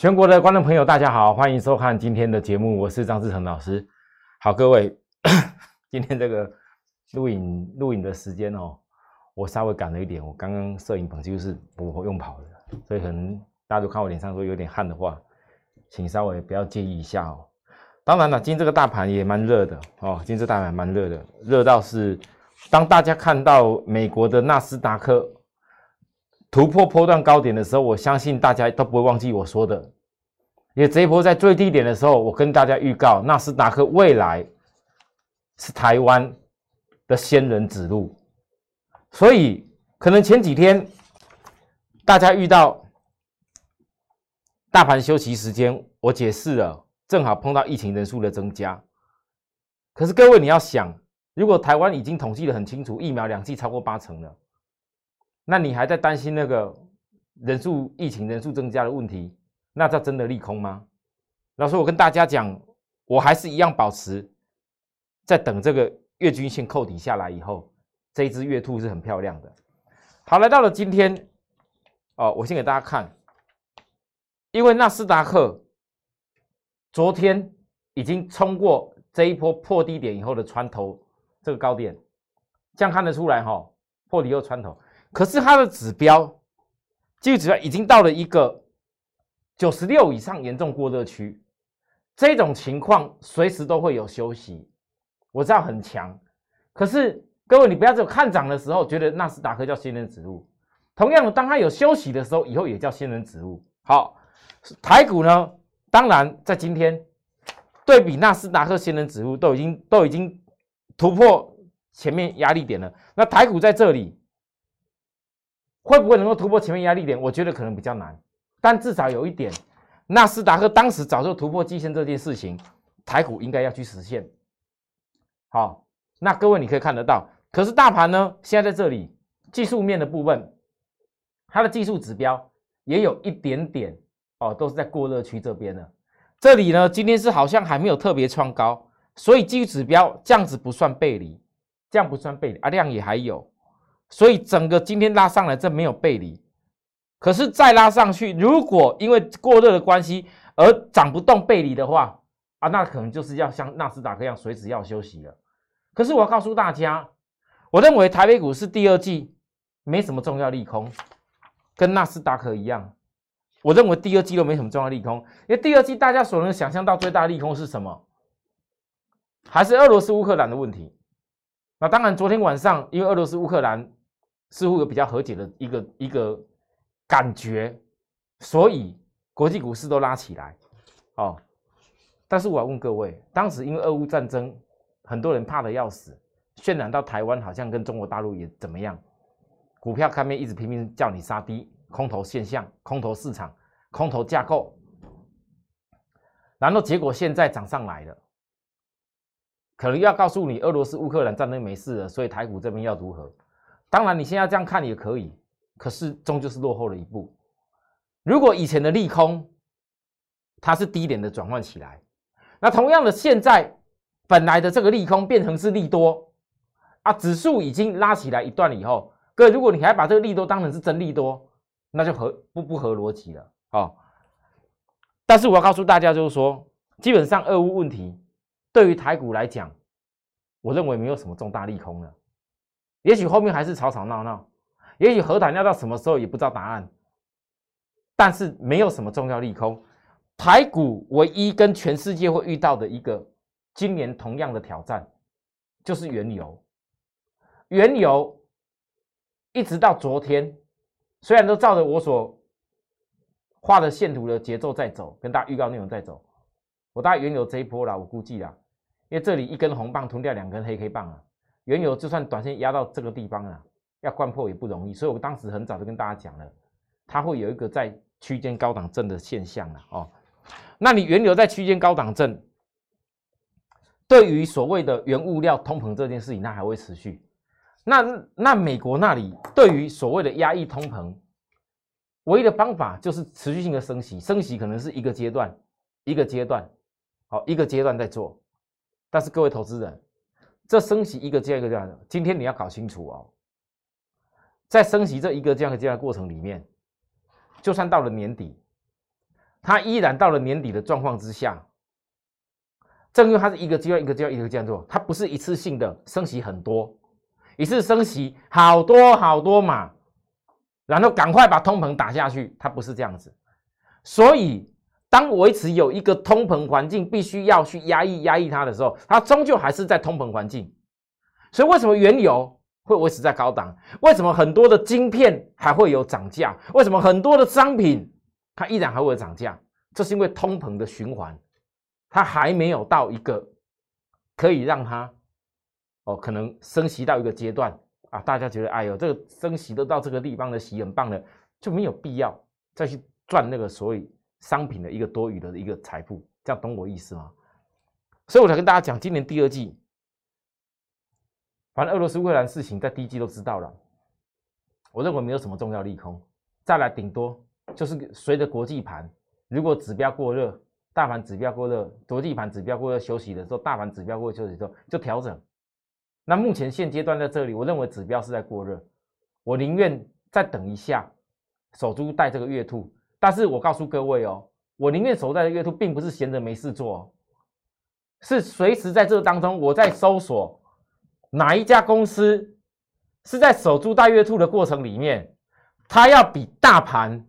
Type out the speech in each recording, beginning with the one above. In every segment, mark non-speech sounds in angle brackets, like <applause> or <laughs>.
全国的观众朋友，大家好，欢迎收看今天的节目，我是张志成老师。好，各位，<coughs> 今天这个录影录影的时间哦，我稍微赶了一点，我刚刚摄影棚就是不用跑的，所以可能大家都看我脸上说有点汗的话，请稍微不要介意一下哦。当然了，今天这个大盘也蛮热的哦，今天这大盘蛮热的，热到是当大家看到美国的纳斯达克。突破波段高点的时候，我相信大家都不会忘记我说的，因为这波在最低点的时候，我跟大家预告，纳斯达克未来是台湾的仙人指路，所以可能前几天大家遇到大盘休息时间，我解释了，正好碰到疫情人数的增加。可是各位你要想，如果台湾已经统计的很清楚，疫苗两剂超过八成了。那你还在担心那个人数疫情人数增加的问题？那这真的利空吗？老师，我跟大家讲，我还是一样保持在等这个月均线扣底下来以后，这一只月兔是很漂亮的。好，来到了今天，哦，我先给大家看，因为纳斯达克昨天已经冲过这一波破低点以后的穿头这个高点，这样看得出来哈，破底又穿头。可是它的指标，技术指标已经到了一个九十六以上严重过热区，这种情况随时都会有休息。我知道很强，可是各位你不要只有看涨的时候觉得纳斯达克叫仙人指路，同样的，当它有休息的时候，以后也叫仙人指路。好，台股呢，当然在今天对比纳斯达克仙人指路都已经都已经突破前面压力点了，那台股在这里。会不会能够突破前面压力点？我觉得可能比较难，但至少有一点，纳斯达克当时早就突破季线这件事情，台股应该要去实现。好，那各位你可以看得到，可是大盘呢，现在在这里技术面的部分，它的技术指标也有一点点哦，都是在过热区这边的。这里呢，今天是好像还没有特别创高，所以技术指标这样子不算背离，这样不算背离，啊量也还有。所以整个今天拉上来，这没有背离，可是再拉上去，如果因为过热的关系而涨不动背离的话，啊，那可能就是要像纳斯达克一样，随时要休息了。可是我要告诉大家，我认为台北股市第二季没什么重要利空，跟纳斯达克一样，我认为第二季都没什么重要利空，因为第二季大家所能想象到最大利空是什么？还是俄罗斯乌克兰的问题。那当然，昨天晚上因为俄罗斯乌克兰。似乎有比较和解的一个一个感觉，所以国际股市都拉起来，哦。但是我要问各位，当时因为俄乌战争，很多人怕的要死，渲染到台湾好像跟中国大陆也怎么样，股票看面一直拼命叫你杀低，空头现象、空头市场、空头架构，然后结果现在涨上来了，可能要告诉你，俄罗斯乌克兰战争没事了，所以台股这边要如何？当然，你现在这样看也可以，可是终究是落后了一步。如果以前的利空，它是低点的转换起来，那同样的，现在本来的这个利空变成是利多啊，指数已经拉起来一段了以后，各位，如果你还把这个利多当成是真利多，那就合不不合逻辑了啊。但是我要告诉大家，就是说，基本上俄乌问题对于台股来讲，我认为没有什么重大利空了。也许后面还是吵吵闹闹，也许和谈要到什么时候也不知道答案，但是没有什么重要利空。台股唯一跟全世界会遇到的一个今年同样的挑战，就是原油。原油一直到昨天，虽然都照着我所画的线图的节奏在走，跟大家预告内容在走，我大概原油这一波啦，我估计啦，因为这里一根红棒吞掉两根黑黑棒啊。原油就算短线压到这个地方啊，要贯破也不容易，所以我当时很早就跟大家讲了，它会有一个在区间高档震的现象了哦。那你原油在区间高档震，对于所谓的原物料通膨这件事情，那还会持续。那那美国那里对于所谓的压抑通膨，唯一的方法就是持续性的升息，升息可能是一个阶段一个阶段，好一个阶段在做。但是各位投资人。这升息一个接一个这样的，今天你要搞清楚哦，在升息这一个这样的这样的过程里面，就算到了年底，它依然到了年底的状况之下，正因为它是一个阶段一个阶段一个这样做，它不是一次性的升息很多，一次升息好多好多嘛，然后赶快把通膨打下去，它不是这样子。所以，当维持有一个通膨环境，必须要去压抑压抑它的时候，它终究还是在通膨环境。所以，为什么原油会维持在高档？为什么很多的晶片还会有涨价？为什么很多的商品它依然还会涨价？这是因为通膨的循环，它还没有到一个可以让它哦，可能升息到一个阶段啊。大家觉得，哎呦，这个升息都到这个地方的息很棒了，就没有必要再去。赚那个所谓商品的一个多余的一个财富，这样懂我意思吗？所以我才跟大家讲，今年第二季，反正俄罗斯乌克兰事情在第一季都知道了，我认为没有什么重要利空，再来顶多就是随着国际盘，如果指标过热，大盘指标过热，国际盘指标过热休息的时候，大盘指标过热休息的时候就调整。那目前现阶段在这里，我认为指标是在过热，我宁愿再等一下，守株待这个月兔。但是我告诉各位哦，我宁愿守在月兔，并不是闲着没事做，是随时在这当中，我在搜索哪一家公司是在守株待月兔的过程里面，它要比大盘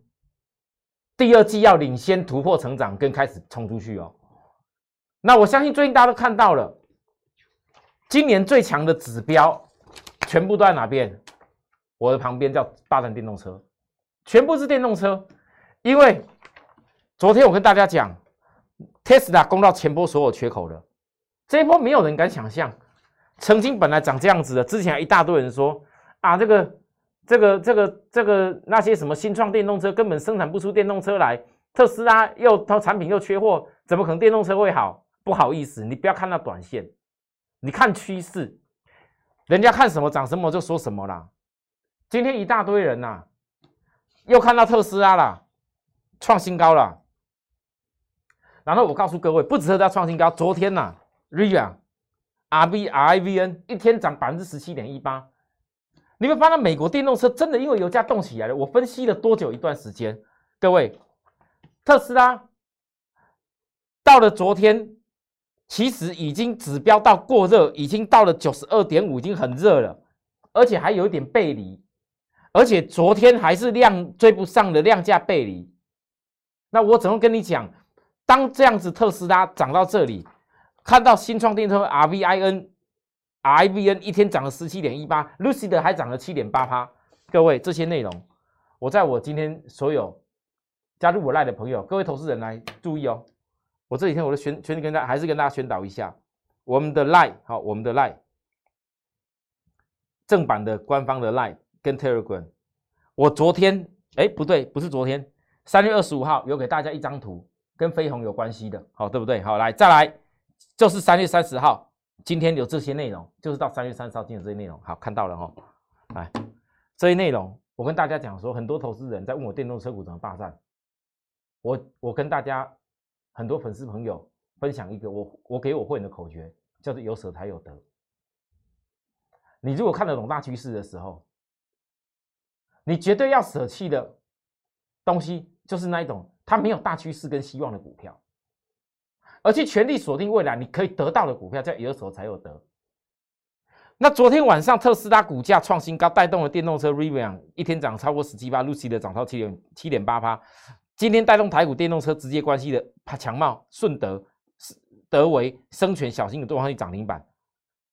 第二季要领先突破成长，跟开始冲出去哦。那我相信最近大家都看到了，今年最强的指标全部都在哪边？我的旁边叫霸占电动车，全部是电动车。因为昨天我跟大家讲，Tesla 攻到前波所有缺口的这一波，没有人敢想象。曾经本来长这样子的，之前一大堆人说啊，这个、这个、这个、这个那些什么新创电动车根本生产不出电动车来，特斯拉又它产品又缺货，怎么可能电动车会好？不好意思，你不要看那短线，你看趋势，人家看什么涨什么就说什么啦。今天一大堆人呐，又看到特斯拉了。创新高了，然后我告诉各位，不止它创新高，昨天呐，Rivian、R R V R I V N 一天涨百分之十七点一八。你会发现美国电动车真的因为油价动起来了？我分析了多久一段时间？各位，特斯拉到了昨天，其实已经指标到过热，已经到了九十二点五，已经很热了，而且还有一点背离，而且昨天还是量追不上的量价背离。那我怎么跟你讲？当这样子特斯拉涨到这里，看到新创电车 R V I N，R V N 一天涨了十七点一八，Lucid 还涨了七点八趴。各位，这些内容，我在我今天所有加入我赖的朋友，各位投资人来注意哦。我这几天我的宣宣跟大家还是跟大家宣导一下，我们的赖好，我们的赖正版的官方的赖跟 Telegram，我昨天哎不对，不是昨天。三月二十五号有给大家一张图，跟飞鸿有关系的，好对不对？好，来再来，就是三月三十号，今天有这些内容，就是到三月三十号今天这些内容，好看到了哈。来，这些内容我跟大家讲说，很多投资人在问我电动车股怎么霸占，我我跟大家很多粉丝朋友分享一个我我给我会员的口诀，叫做有舍才有得。你如果看得懂大趋势的时候，你绝对要舍弃的东西。就是那一种，它没有大趋势跟希望的股票，而去全力锁定未来你可以得到的股票，叫有所才有得。那昨天晚上特斯拉股价创新高，带动了电动车 Rivian 一天涨超过十七八，Lucy 的涨超七点七点八八。今天带动台股电动车直接关系的，它强茂、顺德、德维、生全、小型的都上去涨停板。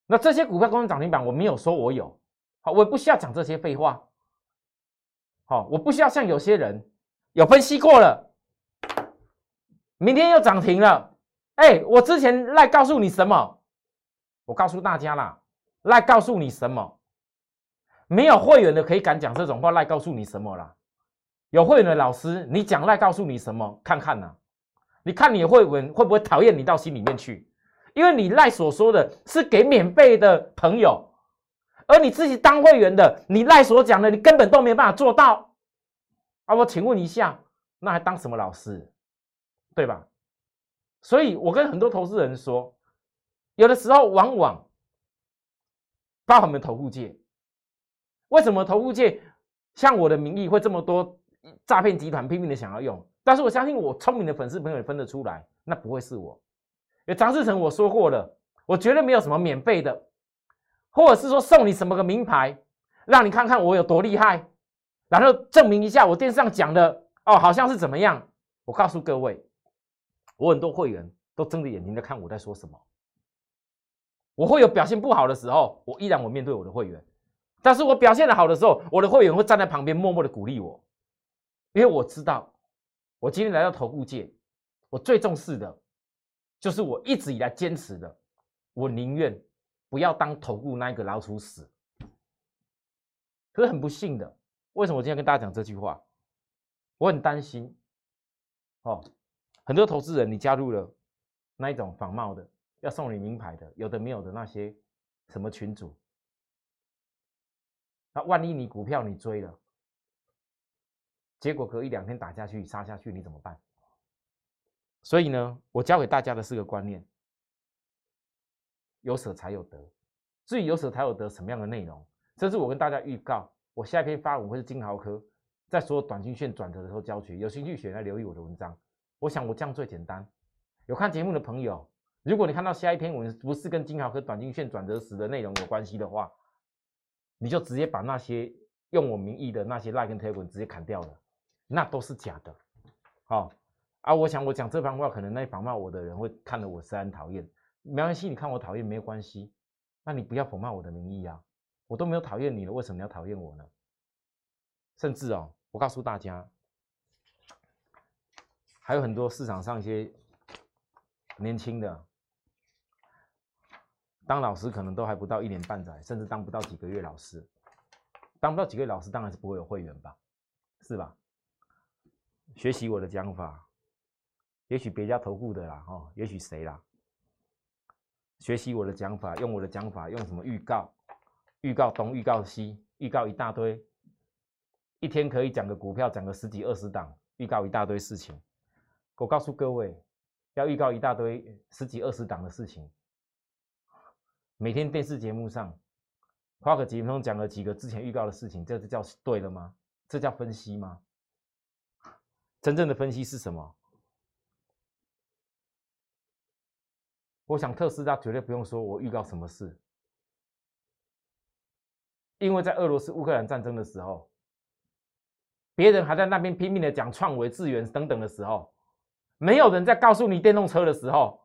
那这些股票公司涨停板，我没有说我有，好，我也不需要讲这些废话。好，我不需要像有些人。有分析过了，明天又涨停了。哎，我之前来告诉你什么？我告诉大家啦，来告诉你什么？没有会员的可以敢讲这种话，来告诉你什么啦？有会员的老师，你讲来告诉你什么？看看呐，你看你会员会不会讨厌你到心里面去？因为你赖所说的是给免费的朋友，而你自己当会员的，你赖所讲的，你根本都没办法做到。啊，我请问一下，那还当什么老师，对吧？所以我跟很多投资人说，有的时候往往，包含我们投顾界，为什么投顾界像我的名义会这么多诈骗集团拼命的想要用？但是我相信我聪明的粉丝朋友也分得出来，那不会是我。因为张志成我说过了，我绝对没有什么免费的，或者是说送你什么个名牌，让你看看我有多厉害，然后证明一下我电视上讲的哦，好像是怎么样。我告诉各位，我很多会员都睁着眼睛在看我在说什么。我会有表现不好的时候，我依然我面对我的会员，但是我表现的好的时候，我的会员会站在旁边默默的鼓励我，因为我知道，我今天来到投顾界，我最重视的，就是我一直以来坚持的，我宁愿不要当投顾那一个老鼠屎。可是很不幸的，为什么我今天跟大家讲这句话？我很担心，哦，很多投资人你加入了那一种仿冒的。要送你名牌的，有的没有的那些什么群主，那万一你股票你追了，结果隔一两天打下去杀下去，你怎么办？所以呢，我教给大家的是个观念：有舍才有得。至于有舍才有得什么样的内容，这是我跟大家预告，我下一篇发文会是金豪科在所有短信线转折的时候教学，有兴趣选来留意我的文章。我想我这样最简单。有看节目的朋友。如果你看到下一篇文不是跟金豪和短金线转折时的内容有关系的话，你就直接把那些用我名义的那些赖跟推文直接砍掉了，那都是假的。好啊，我想我讲这番话，可能那仿冒我的人会看得我是很讨厌，没关系，你看我讨厌没有关系，那你不要讽骂我的名义啊，我都没有讨厌你了，为什么你要讨厌我呢？甚至哦，我告诉大家，还有很多市场上一些年轻的。当老师可能都还不到一年半载，甚至当不到几个月老师，当不到几个月老师，当然是不会有会员吧，是吧？学习我的讲法，也许别家投顾的啦，哦，也许谁啦？学习我的讲法，用我的讲法，用什么预告？预告东，预告西，预告一大堆，一天可以讲个股票，讲个十几二十档，预告一大堆事情。我告诉各位，要预告一大堆十几二十档的事情。每天电视节目上花个几分钟讲了几个之前预告的事情，这是叫对了吗？这叫分析吗？真正的分析是什么？我想特斯拉绝对不用说，我预告什么事，因为在俄罗斯乌克兰战争的时候，别人还在那边拼命的讲创维、智源等等的时候，没有人在告诉你电动车的时候。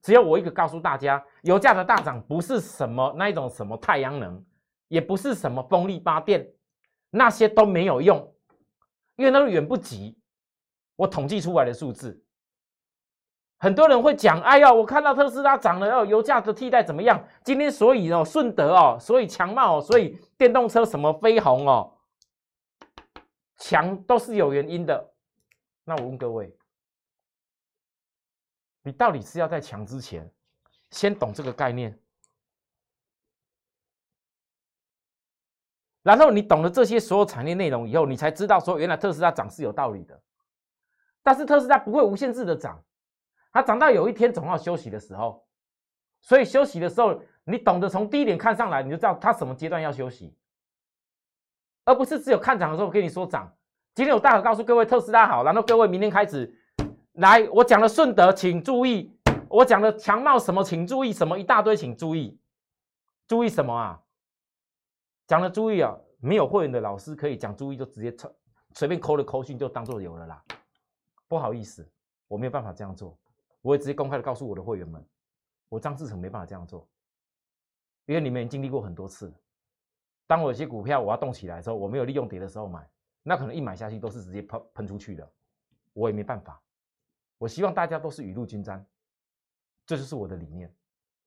只有我一个告诉大家，油价的大涨不是什么那一种什么太阳能，也不是什么风力发电，那些都没有用，因为那远不及我统计出来的数字。很多人会讲，哎呀，我看到特斯拉涨了，哦，油价的替代怎么样？今天所以哦，顺德哦，所以强茂哦，所以电动车什么飞鸿哦，强都是有原因的。那我问各位。你到底是要在强之前，先懂这个概念，然后你懂了这些所有产业内容以后，你才知道说原来特斯拉涨是有道理的。但是特斯拉不会无限制的涨，它涨到有一天总要休息的时候，所以休息的时候，你懂得从低点看上来，你就知道它什么阶段要休息，而不是只有看涨的时候跟你说涨。今天我大可告诉各位特斯拉好，然后各位明天开始。来，我讲了顺德，请注意；我讲了强茂什么，请注意什么，一大堆，请注意。注意什么啊？讲了注意啊，没有会员的老师可以讲注意，就直接抽随便扣了扣讯就当做有了啦。不好意思，我没有办法这样做，我会直接公开的告诉我的会员们，我张志成没办法这样做，因为你们经历过很多次。当我有些股票我要动起来的时候，我没有利用跌的时候买，那可能一买下去都是直接喷喷出去的，我也没办法。我希望大家都是雨露均沾，这就是我的理念。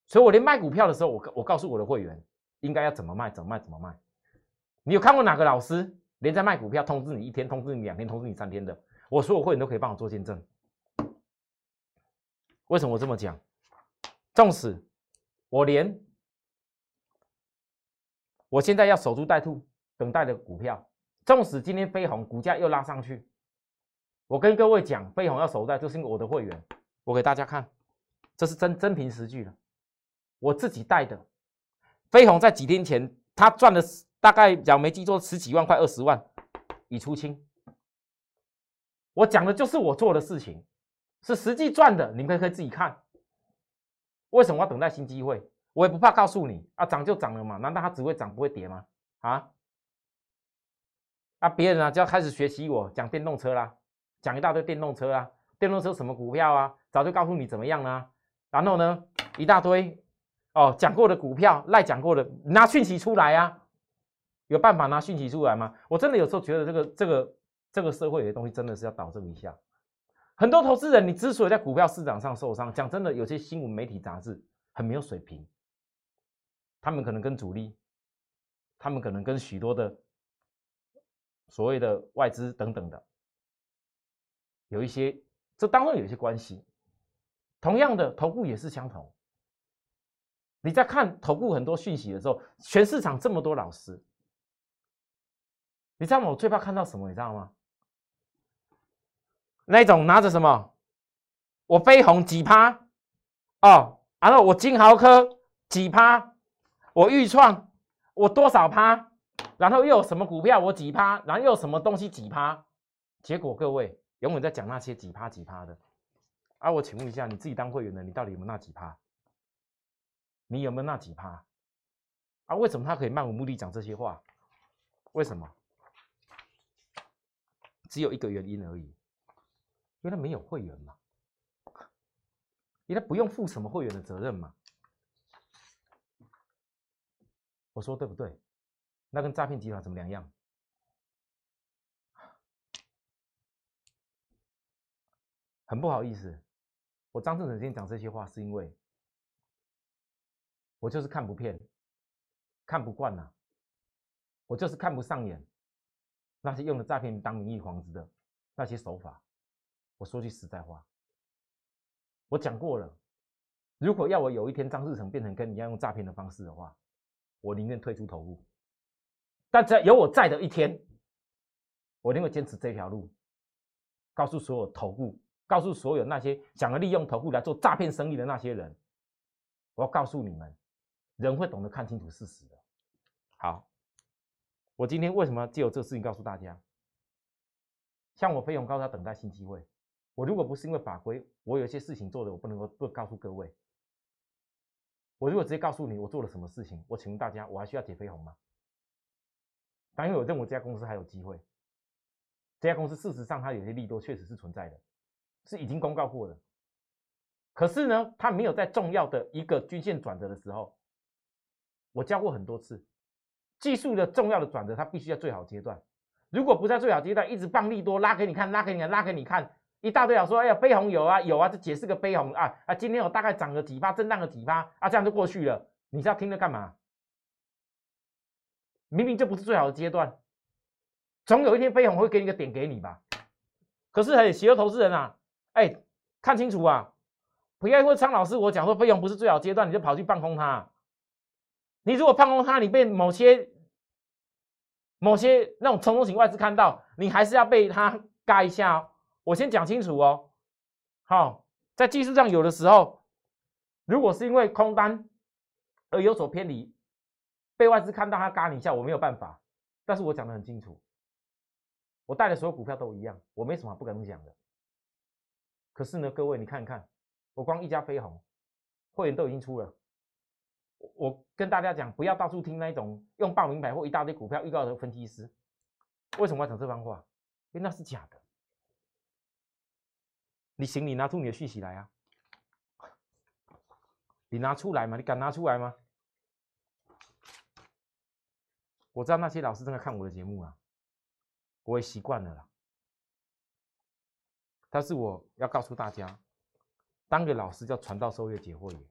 所以我连卖股票的时候，我我告诉我的会员应该要怎么卖，怎么卖，怎么卖。你有看过哪个老师连在卖股票，通知你一天，通知你两天，通知你三天的？我所有会员都可以帮我做见证。为什么我这么讲？纵使我连我现在要守株待兔，等待的股票，纵使今天飞鸿股价又拉上去。我跟各位讲，飞鸿要守在，这是我的会员，我给大家看，这是真真凭实据的，我自己带的。飞鸿在几天前，他赚了大概，讲没记错，十几万块，二十万已出清。我讲的就是我做的事情，是实际赚的，你们可以自己看。为什么要等待新机会？我也不怕告诉你啊，涨就涨了嘛，难道它只会涨不会跌吗？啊？啊，别人啊就要开始学习我讲电动车啦，讲一大堆电动车啊，电动车什么股票啊，早就告诉你怎么样啦。然后呢，一大堆哦讲过的股票，赖讲过的，拿讯息出来啊，有办法拿讯息出来吗？我真的有时候觉得这个这个这个社会有些东西真的是要导正一下。很多投资人，你之所以在股票市场上受伤，讲真的，有些新闻媒体杂志很没有水平，他们可能跟主力，他们可能跟许多的。所谓的外资等等的，有一些，这当中有一些关系。同样的，头部也是相同。你在看头部很多讯息的时候，全市场这么多老师，你知道吗？我最怕看到什么？你知道吗？那种拿着什么，我飞鸿几趴哦，然后我金豪科几趴，我预创我多少趴？然后又有什么股票我几趴，然后又有什么东西几趴，结果各位永远在讲那些几趴几趴的，啊，我请问一下，你自己当会员的，你到底有没有那几趴？你有没有那几趴？啊，为什么他可以漫无目的讲这些话？为什么？只有一个原因而已，因为他没有会员嘛，因为他不用负什么会员的责任嘛。我说对不对？那跟诈骗集团怎么两样？很不好意思，我张正成今天讲这些话，是因为我就是看不骗，看不惯呐，我就是看不上眼那些用的诈骗当名义幌子的那些手法。我说句实在话，我讲过了，如果要我有一天张志成变成跟你一样用诈骗的方式的话，我宁愿退出投入。但只要有我在的一天，我一定会坚持这条路，告诉所有投顾，告诉所有那些想要利用投顾来做诈骗生意的那些人，我要告诉你们，人会懂得看清楚事实的。好，我今天为什么借由这事情告诉大家？像我飞鸿高要等待新机会，我如果不是因为法规，我有一些事情做的我不能够不告诉各位。我如果直接告诉你我做了什么事情，我请问大家，我还需要解飞鸿吗？但因为我认为这家公司还有机会，这家公司事实上它有些利多确实是存在的，是已经公告过的。可是呢，它没有在重要的一个均线转折的时候，我教过很多次，技术的重要的转折它必须在最好阶段，如果不在最好阶段，一直放利多拉给你看，拉给你看，拉给你看，一大堆啊说，哎呀，飞鸿有啊有啊，就解释个飞鸿啊啊，今天我大概涨了几发，震荡了几发啊，这样就过去了，你是要听着干嘛？明明就不是最好的阶段，总有一天飞鸿会给你个点给你吧。可是很邪恶投资人啊，哎，看清楚啊！不要因为苍老师我讲说飞鸿不是最好阶段，你就跑去放空它。你如果放空它，你被某些某些那种冲动型外资看到，你还是要被它嘎一下哦。我先讲清楚哦。好，在技术上有的时候，如果是因为空单而有所偏离。被外资看到他嘎你一下，我没有办法。但是我讲的很清楚，我带的所有股票都一样，我没什么不敢讲的。可是呢，各位你看看，我光一家飞鸿会员都已经出了。我跟大家讲，不要到处听那种用报名牌或一大堆股票预告的分析师。为什么要讲这番话？因为那是假的。你行，你拿出你的讯息来啊！你拿出来吗？你敢拿出来吗？我知道那些老师正在看我的节目啊，我也习惯了啦。但是我要告诉大家，当个老师叫传道授业解惑也，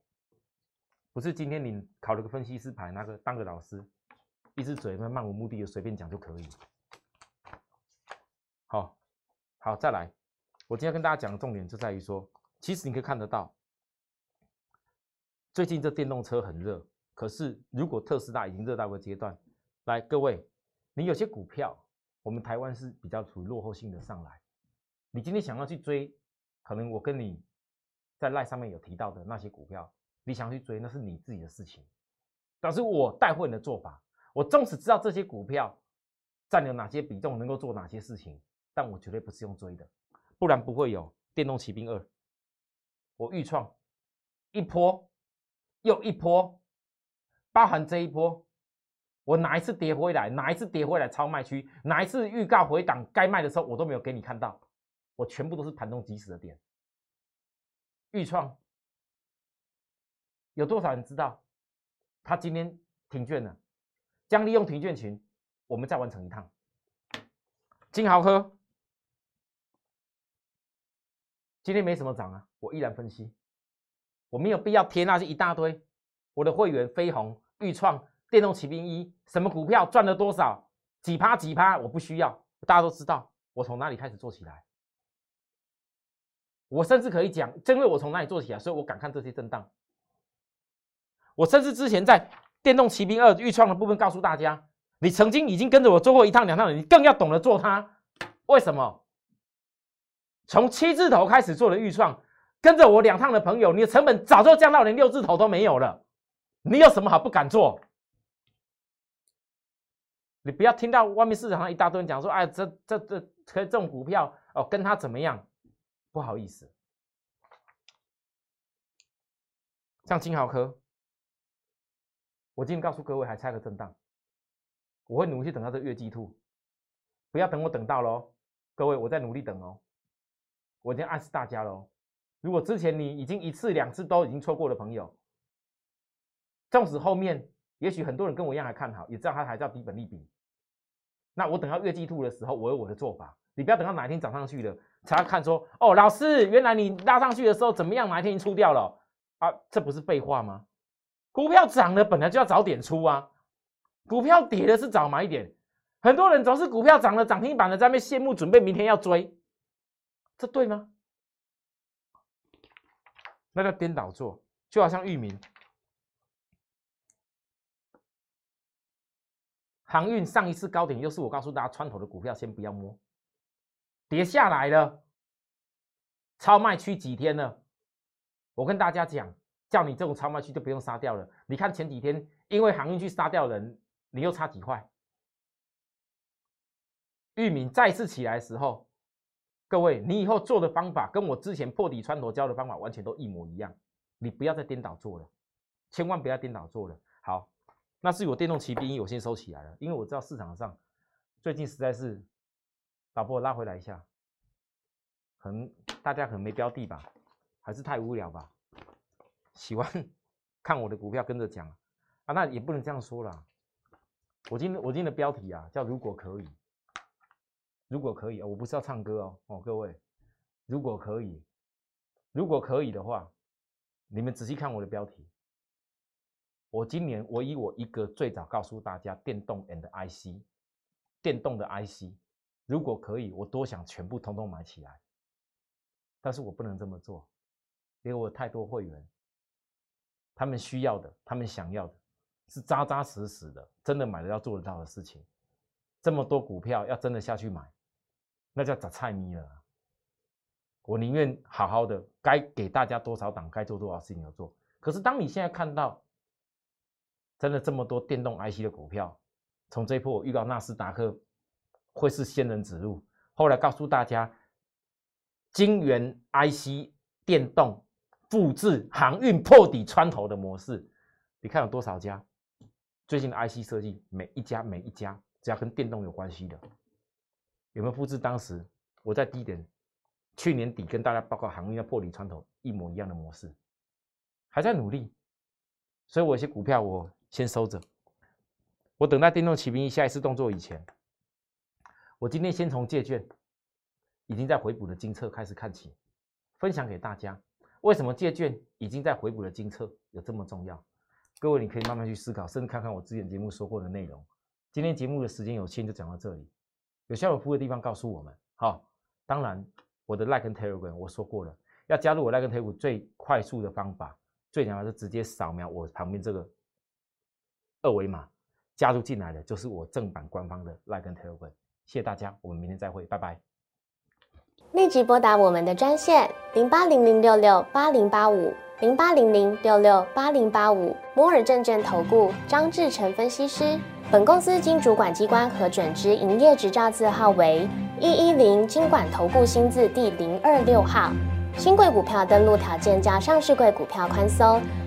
不是今天你考了个分析师牌，那个当个老师，一只嘴漫无目的的随便讲就可以。好，好，再来，我今天跟大家讲的重点就在于说，其实你可以看得到，最近这电动车很热，可是如果特斯拉已经热到个阶段。来，各位，你有些股票，我们台湾是比较处于落后性的上来。你今天想要去追，可能我跟你在赖上面有提到的那些股票，你想去追，那是你自己的事情。但是我带货人的做法，我纵使知道这些股票占有哪些比重，能够做哪些事情，但我绝对不是用追的，不然不会有电动骑兵二。我预创一波又一波，包含这一波，我哪一次跌回来，哪一次跌回来超卖区，哪一次预告回档该卖的时候，我都没有给你看到，我全部都是盘中即时的点。预创有多少人知道？他今天停券了，将利用停券群，我们再完成一趟。金豪科今天没什么涨啊，我依然分析，我没有必要贴那些一大堆。我的会员飞鸿、豫创、电动骑兵一，什么股票赚了多少，几趴几趴，我不需要，大家都知道我从哪里开始做起来。我甚至可以讲，因为我从哪里做起来，所以我敢看这些震荡。我甚至之前在电动骑兵二预创的部分告诉大家，你曾经已经跟着我做过一趟两趟，你更要懂得做它。为什么？从七字头开始做的预创，跟着我两趟的朋友，你的成本早就降到连六字头都没有了。你有什么好不敢做？你不要听到外面市场上一大堆人讲说，哎，这这这可这种股票哦，跟他怎么样？不好意思，像金豪科，我今天告诉各位，还差个震荡，我会努力等到这月季兔，不要等我等到喽，各位，我在努力等哦，我已经暗示大家喽，如果之前你已经一次两次都已经错过的朋友，纵使后面也许很多人跟我一样还看好，也知道它还叫低本利比，那我等到月季兔的时候，我有我的做法，你不要等到哪一天涨上去了。才看说哦，老师，原来你拉上去的时候怎么样？哪一天出掉了啊？这不是废话吗？股票涨了本来就要早点出啊，股票跌了是早买一点。很多人总是股票涨了涨停板了，在那羡慕，准备明天要追，这对吗？那叫颠倒做，就好像域名航运上一次高点，又是我告诉大家，穿头的股票先不要摸。跌下来了，超卖区几天了？我跟大家讲，叫你这种超卖区就不用杀掉了。你看前几天，因为航运去杀掉人，你又差几块？玉米再次起来的时候，各位，你以后做的方法跟我之前破底穿头教的方法完全都一模一样。你不要再颠倒做了，千万不要颠倒做了。好，那是我电动骑兵，我先收起来了，因为我知道市场上最近实在是。导播拉回来一下，可能大家可能没标的吧，还是太无聊吧？喜欢 <laughs> 看我的股票跟着讲啊，那也不能这样说啦。我今天我今天的标题啊叫“如果可以”，如果可以，我不是要唱歌哦哦，各位，如果可以，如果可以的话，你们仔细看我的标题。我今年我以我一个最早告诉大家电动 and IC，电动的 IC。如果可以，我多想全部通通买起来，但是我不能这么做，因为我太多会员，他们需要的，他们想要的，是扎扎实实的，真的买的要做得到的事情。这么多股票要真的下去买，那叫找菜咪了。我宁愿好好的，该给大家多少档，该做多少事情要做。可是当你现在看到，真的这么多电动 IC 的股票，从这一波我预告纳斯达克。会是仙人指路。后来告诉大家，晶圆 IC 电动复制航运破底穿头的模式，你看有多少家？最近的 IC 设计，每一家每一家只要跟电动有关系的，有没有复制当时我在低点去年底跟大家报告航运要破底穿头一模一样的模式？还在努力，所以我有些股票我先收着，我等待电动骑兵下一次动作以前。我今天先从借券已经在回补的金策开始看起，分享给大家。为什么借券已经在回补的金策有这么重要？各位，你可以慢慢去思考，甚至看看我之前节目说过的内容。今天节目的时间有限，就讲到这里。有需要有服务的地方告诉我们。好，当然我的 Like 跟 Telegram 我说过了，要加入我 Like 跟 Telegram 最快速的方法，最简单是直接扫描我旁边这个二维码，加入进来的就是我正版官方的 Like 跟 Telegram。谢谢大家，我们明天再会，拜拜。立即拨打我们的专线零八零零六六八零八五零八零零六六八零八五摩尔证券投顾张志成分析师。本公司经主管机关核准之营业执照字号为一一零金管投顾新字第零二六号。新贵股票登录条件较上市贵股票宽松，